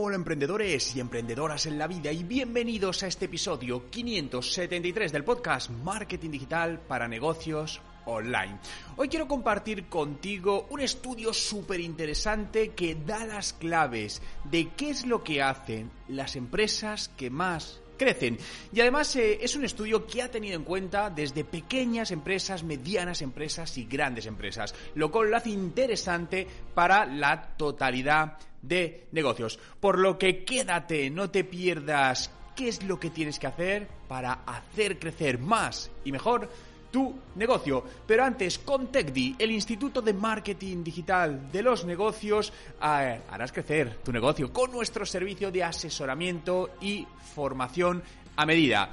Hola emprendedores y emprendedoras en la vida y bienvenidos a este episodio 573 del podcast Marketing Digital para Negocios Online. Hoy quiero compartir contigo un estudio súper interesante que da las claves de qué es lo que hacen las empresas que más crecen. Y además eh, es un estudio que ha tenido en cuenta desde pequeñas empresas, medianas empresas y grandes empresas, lo cual lo hace interesante para la totalidad de negocios. Por lo que quédate, no te pierdas qué es lo que tienes que hacer para hacer crecer más y mejor tu negocio. Pero antes, con TechDi, el Instituto de Marketing Digital de los Negocios, eh, harás crecer tu negocio con nuestro servicio de asesoramiento y formación a medida.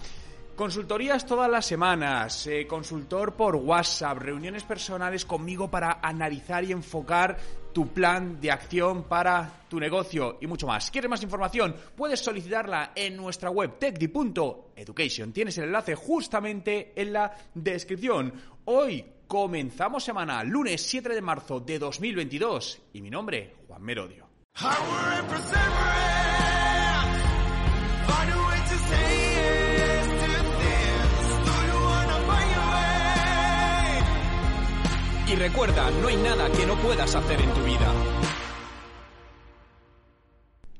Consultorías todas las semanas, eh, consultor por WhatsApp, reuniones personales conmigo para analizar y enfocar tu plan de acción para tu negocio y mucho más. ¿Quieres más información? Puedes solicitarla en nuestra web techdi.education. Tienes el enlace justamente en la descripción. Hoy comenzamos semana, lunes 7 de marzo de 2022 y mi nombre, Juan Merodio. Y recuerda, no hay nada que no puedas hacer en tu vida.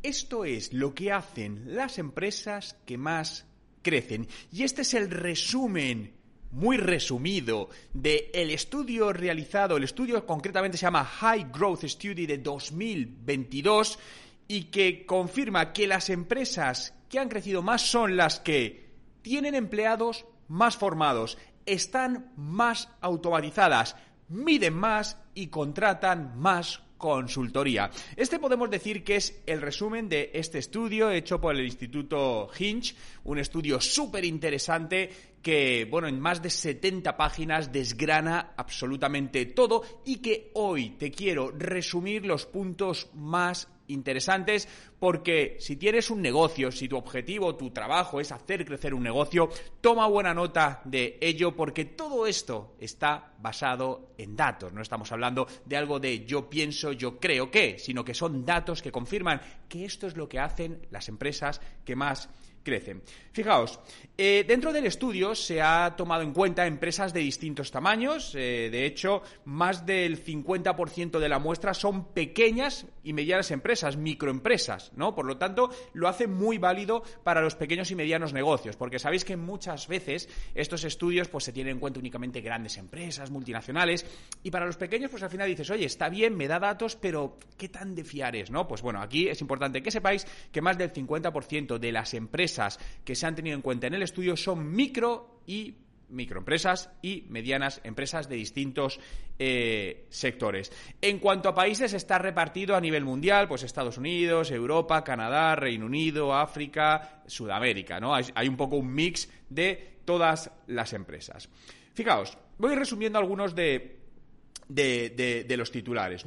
Esto es lo que hacen las empresas que más crecen. Y este es el resumen muy resumido del el estudio realizado, el estudio concretamente se llama High Growth Study de 2022 y que confirma que las empresas que han crecido más son las que tienen empleados más formados, están más automatizadas, miden más y contratan más consultoría. Este podemos decir que es el resumen de este estudio hecho por el Instituto Hinch, un estudio súper interesante que, bueno, en más de 70 páginas desgrana absolutamente todo y que hoy te quiero resumir los puntos más interesantes porque si tienes un negocio, si tu objetivo, tu trabajo es hacer crecer un negocio, toma buena nota de ello porque todo esto está basado en datos. No estamos hablando de algo de yo pienso, yo creo que, sino que son datos que confirman que esto es lo que hacen las empresas que más crecen. Fijaos, eh, dentro del estudio se ha tomado en cuenta empresas de distintos tamaños. Eh, de hecho, más del 50% de la muestra son pequeñas y medianas empresas, microempresas, ¿no? Por lo tanto, lo hace muy válido para los pequeños y medianos negocios, porque sabéis que muchas veces estos estudios pues se tienen en cuenta únicamente grandes empresas, multinacionales, y para los pequeños pues al final dices, oye, está bien, me da datos, pero ¿qué tan de fiar es, no? Pues bueno, aquí es importante que sepáis que más del 50% de las empresas que se han tenido en cuenta en el estudio son micro y microempresas y medianas empresas de distintos eh, sectores. En cuanto a países, está repartido a nivel mundial, pues Estados Unidos, Europa, Canadá, Reino Unido, África, Sudamérica. Hay, un poco un mix de todas las empresas. Fijaos, voy resumiendo algunos de, los titulares.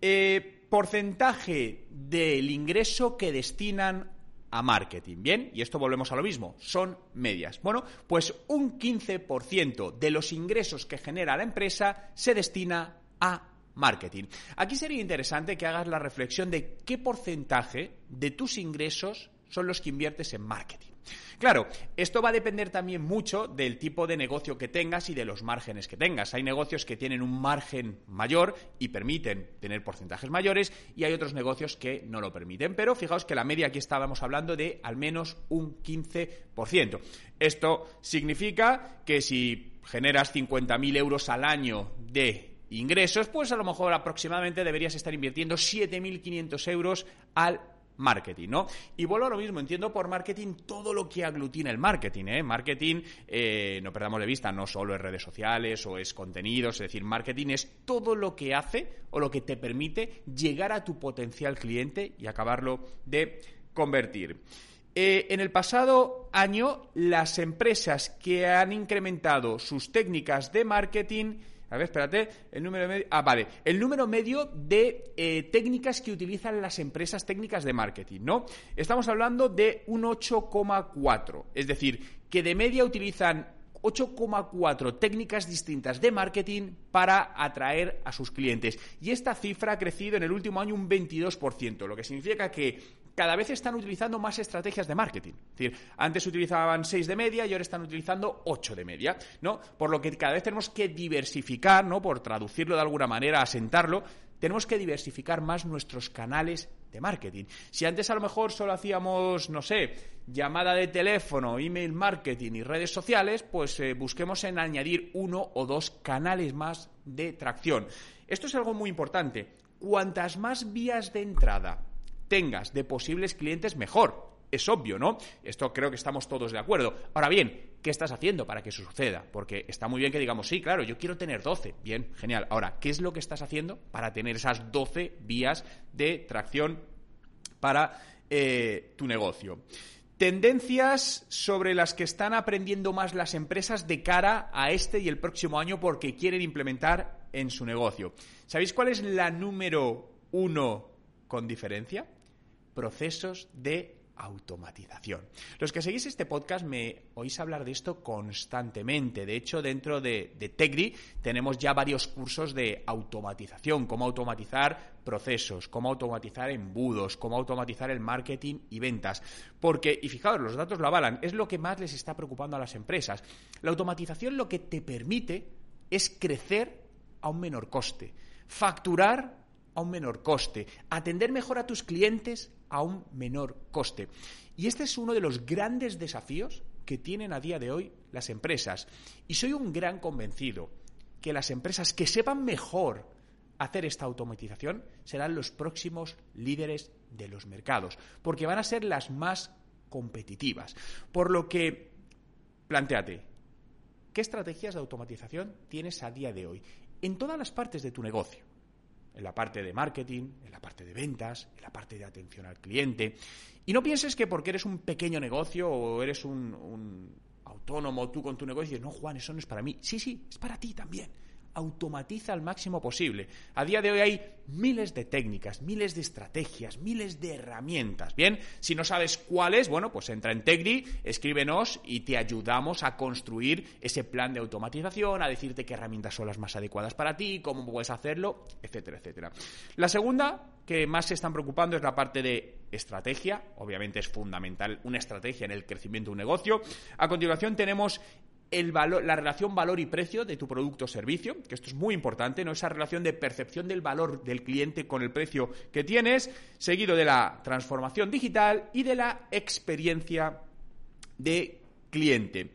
Eh, porcentaje del ingreso que destinan a marketing. Bien, y esto volvemos a lo mismo, son medias. Bueno, pues un 15% de los ingresos que genera la empresa se destina a marketing. Aquí sería interesante que hagas la reflexión de qué porcentaje de tus ingresos son los que inviertes en marketing. Claro, esto va a depender también mucho del tipo de negocio que tengas y de los márgenes que tengas. Hay negocios que tienen un margen mayor y permiten tener porcentajes mayores y hay otros negocios que no lo permiten. Pero fijaos que la media aquí estábamos hablando de al menos un 15%. Esto significa que si generas 50.000 euros al año de ingresos, pues a lo mejor aproximadamente deberías estar invirtiendo 7.500 euros al marketing, ¿no? Y vuelvo a lo mismo, entiendo por marketing todo lo que aglutina el marketing, ¿eh? Marketing, eh, no perdamos de vista, no solo es redes sociales o es contenidos, es decir, marketing es todo lo que hace o lo que te permite llegar a tu potencial cliente y acabarlo de convertir. Eh, en el pasado año, las empresas que han incrementado sus técnicas de marketing a ver, espérate, el número medio. Ah, vale. El número medio de eh, técnicas que utilizan las empresas técnicas de marketing, ¿no? Estamos hablando de un 8,4. Es decir, que de media utilizan 8,4 técnicas distintas de marketing para atraer a sus clientes. Y esta cifra ha crecido en el último año un 22%, lo que significa que cada vez están utilizando más estrategias de marketing. Es decir, antes utilizaban 6 de media y ahora están utilizando 8 de media, ¿no? Por lo que cada vez tenemos que diversificar, ¿no? Por traducirlo de alguna manera, asentarlo, tenemos que diversificar más nuestros canales de marketing. Si antes a lo mejor solo hacíamos, no sé, llamada de teléfono, email marketing y redes sociales, pues eh, busquemos en añadir uno o dos canales más de tracción. Esto es algo muy importante. Cuantas más vías de entrada tengas de posibles clientes, mejor. Es obvio, ¿no? Esto creo que estamos todos de acuerdo. Ahora bien, ¿qué estás haciendo para que eso suceda? Porque está muy bien que digamos, sí, claro, yo quiero tener 12. Bien, genial. Ahora, ¿qué es lo que estás haciendo para tener esas 12 vías de tracción para eh, tu negocio? Tendencias sobre las que están aprendiendo más las empresas de cara a este y el próximo año porque quieren implementar en su negocio. ¿Sabéis cuál es la número uno con diferencia? Procesos de automatización. Los que seguís este podcast me oís hablar de esto constantemente. De hecho, dentro de, de Tegri tenemos ya varios cursos de automatización, cómo automatizar procesos, cómo automatizar embudos, cómo automatizar el marketing y ventas. Porque, y fijaos, los datos lo avalan, es lo que más les está preocupando a las empresas. La automatización lo que te permite es crecer a un menor coste, facturar a un menor coste, atender mejor a tus clientes a un menor coste. Y este es uno de los grandes desafíos que tienen a día de hoy las empresas. Y soy un gran convencido que las empresas que sepan mejor hacer esta automatización serán los próximos líderes de los mercados, porque van a ser las más competitivas. Por lo que, planteate, ¿qué estrategias de automatización tienes a día de hoy en todas las partes de tu negocio? En la parte de marketing, en la parte de ventas, en la parte de atención al cliente. Y no pienses que porque eres un pequeño negocio o eres un, autónomo tú con tu negocio, dices, no, Juan, eso no es para mí. Sí, sí, es para ti también automatiza al máximo posible. A día de hoy hay miles de técnicas, miles de estrategias, miles de herramientas. Bien, si no sabes cuáles, bueno, pues entra en Tegri, escríbenos y te ayudamos a construir ese plan de automatización, a decirte qué herramientas son las más adecuadas para ti, cómo puedes hacerlo, etcétera, etcétera. La segunda que más se están preocupando es la parte de estrategia. Obviamente es fundamental una estrategia en el crecimiento de un negocio. A continuación tenemos la relación valor y precio de tu producto o servicio, que esto es muy importante, ¿no? Esa relación de percepción del valor del cliente con el precio que tienes, seguido de la transformación digital y de la experiencia de cliente.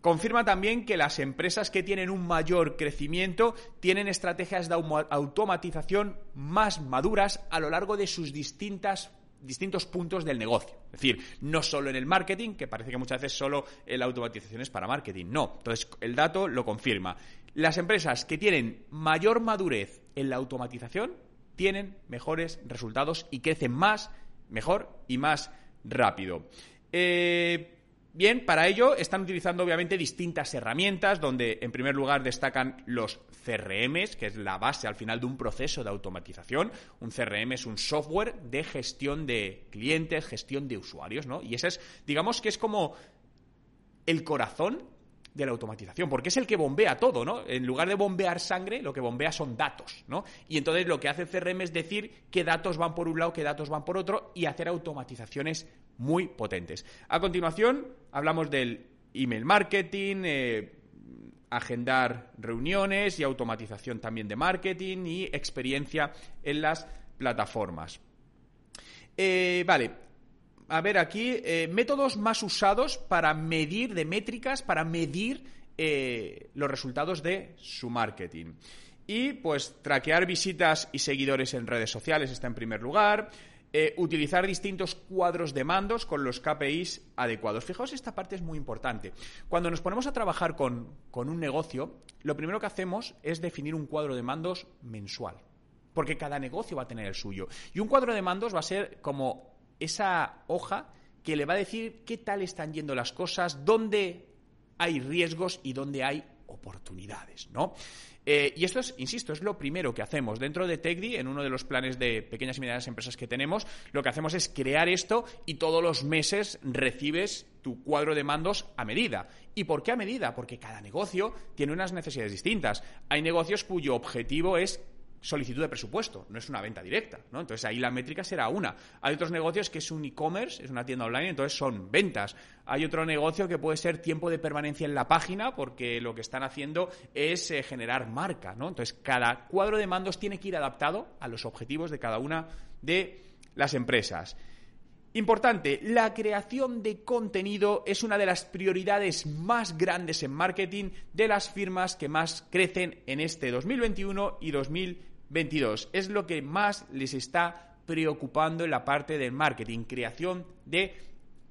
Confirma también que las empresas que tienen un mayor crecimiento tienen estrategias de automatización más maduras a lo largo de sus distintas distintos puntos del negocio. Es decir, no solo en el marketing, que parece que muchas veces solo la automatización es para marketing. No. Entonces, el dato lo confirma. Las empresas que tienen mayor madurez en la automatización tienen mejores resultados y crecen más, mejor y más rápido. Eh, Bien, para ello están utilizando obviamente distintas herramientas, donde en primer lugar destacan los CRMs, que es la base al final de un proceso de automatización. Un CRM es un software de gestión de clientes, gestión de usuarios, ¿no? Y ese es, digamos que es como el corazón de la automatización, porque es el que bombea todo, ¿no? En lugar de bombear sangre, lo que bombea son datos, ¿no? Y entonces lo que hace el CRM es decir qué datos van por un lado, qué datos van por otro y hacer automatizaciones muy potentes. A continuación, hablamos del email marketing, eh, agendar reuniones y automatización también de marketing y experiencia en las plataformas. Eh, vale, a ver aquí, eh, métodos más usados para medir, de métricas, para medir eh, los resultados de su marketing. Y pues traquear visitas y seguidores en redes sociales está en primer lugar. Eh, utilizar distintos cuadros de mandos con los KPIs adecuados. Fijaos, esta parte es muy importante. Cuando nos ponemos a trabajar con, con un negocio, lo primero que hacemos es definir un cuadro de mandos mensual. Porque cada negocio va a tener el suyo. Y un cuadro de mandos va a ser como esa hoja que le va a decir qué tal están yendo las cosas, dónde hay riesgos y dónde hay oportunidades, ¿no? Eh, y esto es, insisto, es lo primero que hacemos. Dentro de TechDi, en uno de los planes de pequeñas y medianas empresas que tenemos, lo que hacemos es crear esto y todos los meses recibes tu cuadro de mandos a medida. ¿Y por qué a medida? Porque cada negocio tiene unas necesidades distintas. Hay negocios cuyo objetivo es solicitud de presupuesto, no es una venta directa, ¿no? Entonces ahí la métrica será una. Hay otros negocios que es un e-commerce, es una tienda online, entonces son ventas. Hay otro negocio que puede ser tiempo de permanencia en la página, porque lo que están haciendo es eh, generar marca, ¿no? Entonces cada cuadro de mandos tiene que ir adaptado a los objetivos de cada una de las empresas. Importante, la creación de contenido es una de las prioridades más grandes en marketing de las firmas que más crecen en este 2021 y 2022. Es lo que más les está preocupando en la parte del marketing, creación de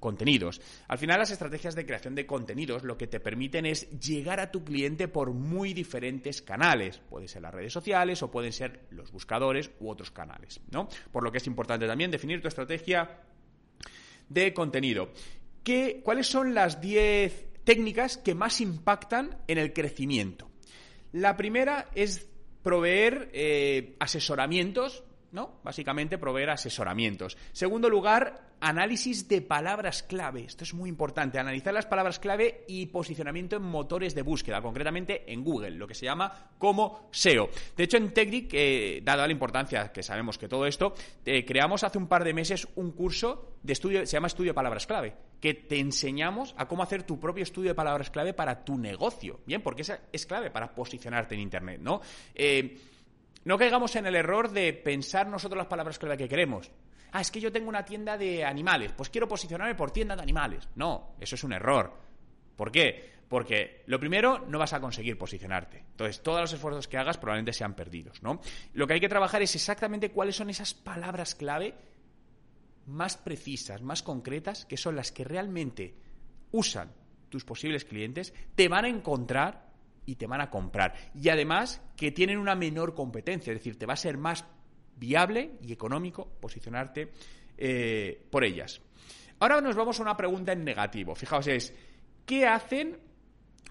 contenidos. Al final las estrategias de creación de contenidos lo que te permiten es llegar a tu cliente por muy diferentes canales. Pueden ser las redes sociales o pueden ser los buscadores u otros canales, ¿no? Por lo que es importante también definir tu estrategia de contenido. ¿Qué, ¿Cuáles son las 10 técnicas que más impactan en el crecimiento? La primera es proveer eh, asesoramientos, ¿no? Básicamente proveer asesoramientos. Segundo lugar, análisis de palabras clave. Esto es muy importante, analizar las palabras clave y posicionamiento en motores de búsqueda, concretamente en Google, lo que se llama como SEO. De hecho, en Technic, eh, dada la importancia que sabemos que todo esto, eh, creamos hace un par de meses un curso de estudio, se llama Estudio de Palabras Clave, que te enseñamos a cómo hacer tu propio estudio de palabras clave para tu negocio. Bien, porque esa es clave para posicionarte en Internet, ¿no? Eh, no caigamos en el error de pensar nosotros las palabras clave que queremos ah, es que yo tengo una tienda de animales, pues quiero posicionarme por tienda de animales. No, eso es un error. ¿Por qué? Porque lo primero, no vas a conseguir posicionarte. Entonces, todos los esfuerzos que hagas probablemente sean perdidos, ¿no? Lo que hay que trabajar es exactamente cuáles son esas palabras clave más precisas, más concretas, que son las que realmente usan tus posibles clientes, te van a encontrar y te van a comprar. Y además que tienen una menor competencia, es decir, te va a ser más viable y económico posicionarte eh, por ellas. Ahora nos vamos a una pregunta en negativo. Fijaos, es, ¿qué hacen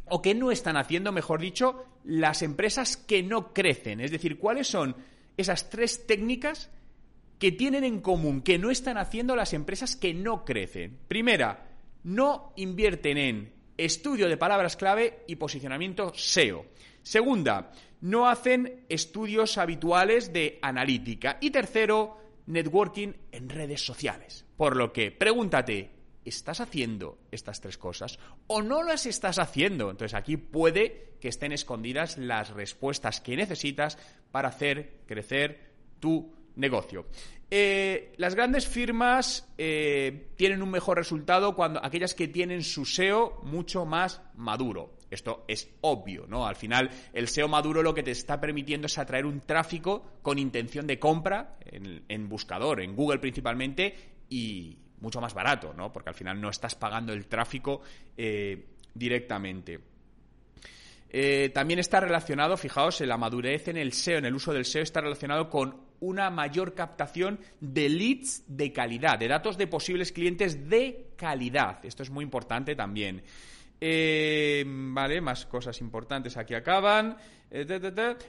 o qué no están haciendo, mejor dicho, las empresas que no crecen? Es decir, ¿cuáles son esas tres técnicas que tienen en común, que no están haciendo las empresas que no crecen? Primera, no invierten en estudio de palabras clave y posicionamiento SEO. Segunda, no hacen estudios habituales de analítica. Y tercero, networking en redes sociales. Por lo que, pregúntate, ¿estás haciendo estas tres cosas o no las estás haciendo? Entonces aquí puede que estén escondidas las respuestas que necesitas para hacer crecer tu negocio. Eh, las grandes firmas eh, tienen un mejor resultado cuando aquellas que tienen su SEO mucho más maduro. Esto es obvio, ¿no? Al final, el SEO maduro lo que te está permitiendo es atraer un tráfico con intención de compra en, buscador, en Google principalmente, y mucho más barato, ¿no? Porque al final no estás pagando el tráfico eh, directamente. También está relacionado, fijaos, en la madurez en el SEO, en el uso del SEO, está relacionado con una mayor captación de leads de calidad, de datos de posibles clientes de calidad. Esto es muy importante también. Eh, vale, más cosas importantes aquí acaban. Eh,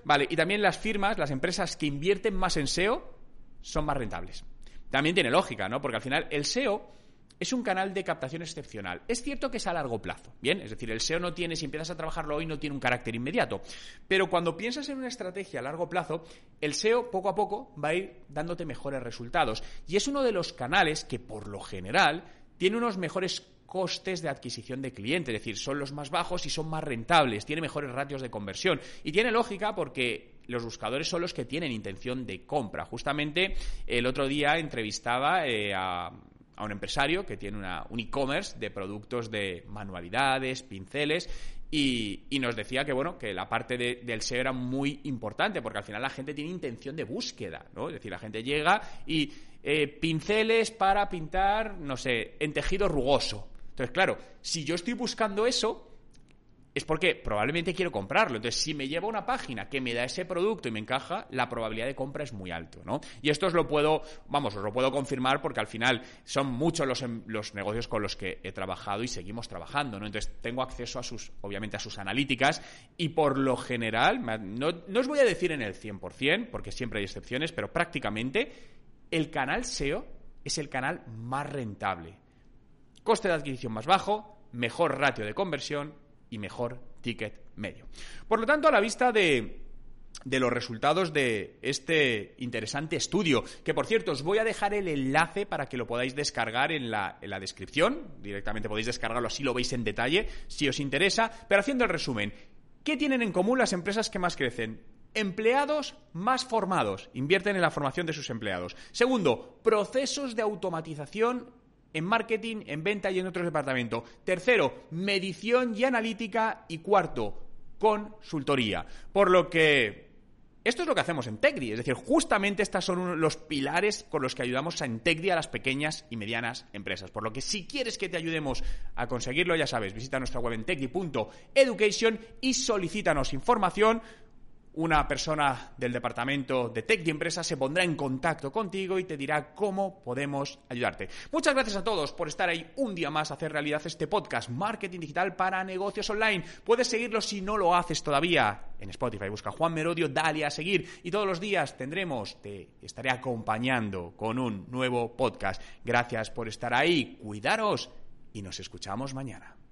vale, y también las firmas, las empresas que invierten más en SEO son más rentables. También tiene lógica, ¿no? Porque al final el SEO es un canal de captación excepcional. Es cierto que es a largo plazo, ¿bien? Es decir, el SEO no tiene, si empiezas a trabajarlo hoy, no tiene un carácter inmediato. Pero cuando piensas en una estrategia a largo plazo, el SEO poco a poco va a ir dándote mejores resultados. Y es uno de los canales que, por lo general, tiene unos mejores costes de adquisición de cliente, es decir, son los más bajos y son más rentables, tiene mejores ratios de conversión. Y tiene lógica porque los buscadores son los que tienen intención de compra. Justamente el otro día entrevistaba eh, a, un empresario que tiene una, un e-commerce de productos de manualidades, pinceles, y, nos decía que bueno que la parte del SEO era muy importante porque al final la gente tiene intención de búsqueda no es decir la gente llega y eh, pinceles para pintar no sé en tejido rugoso. Entonces, claro, si yo estoy buscando eso, es porque probablemente quiero comprarlo. Entonces, si me lleva una página que me da ese producto y me encaja, la probabilidad de compra es muy alto, ¿no? Y esto os lo puedo, vamos, os lo puedo confirmar porque al final son muchos los, em, los negocios con los que he trabajado y seguimos trabajando, ¿no? Entonces, tengo acceso a sus, obviamente, a sus analíticas y por lo general, no, no os voy a decir en el 100%, porque siempre hay excepciones, pero prácticamente el canal SEO es el canal más rentable coste de adquisición más bajo, mejor ratio de conversión y mejor ticket medio. Por lo tanto, a la vista de de los resultados de este interesante estudio. Que por cierto, os voy a dejar el enlace para que lo podáis descargar en la, en la, descripción. Directamente podéis descargarlo, así lo veis en detalle, si os interesa. Pero haciendo el resumen, ¿qué tienen en común las empresas que más crecen? Empleados más formados, invierten en la formación de sus empleados. Segundo, procesos de automatización en marketing, en venta y en otros departamentos. Tercero, medición y analítica. Y cuarto, consultoría. Por lo que esto es lo que hacemos en Tecdi, es decir, justamente estos son los pilares con los que ayudamos a Tecdi a las pequeñas y medianas empresas. Por lo que si quieres que te ayudemos a conseguirlo, ya sabes, visita nuestra web en tecdi.education y solicítanos información una persona del departamento de Tech y Empresa se pondrá en contacto contigo y te dirá cómo podemos ayudarte. Muchas gracias a todos por estar ahí un día más a hacer realidad este podcast Marketing Digital para Negocios Online. Puedes seguirlo si no lo haces todavía en Spotify. Busca Juan Merodio, dale a seguir y todos los días tendremos, te estaré acompañando con un nuevo podcast. Gracias por estar ahí, cuidaros y nos escuchamos mañana.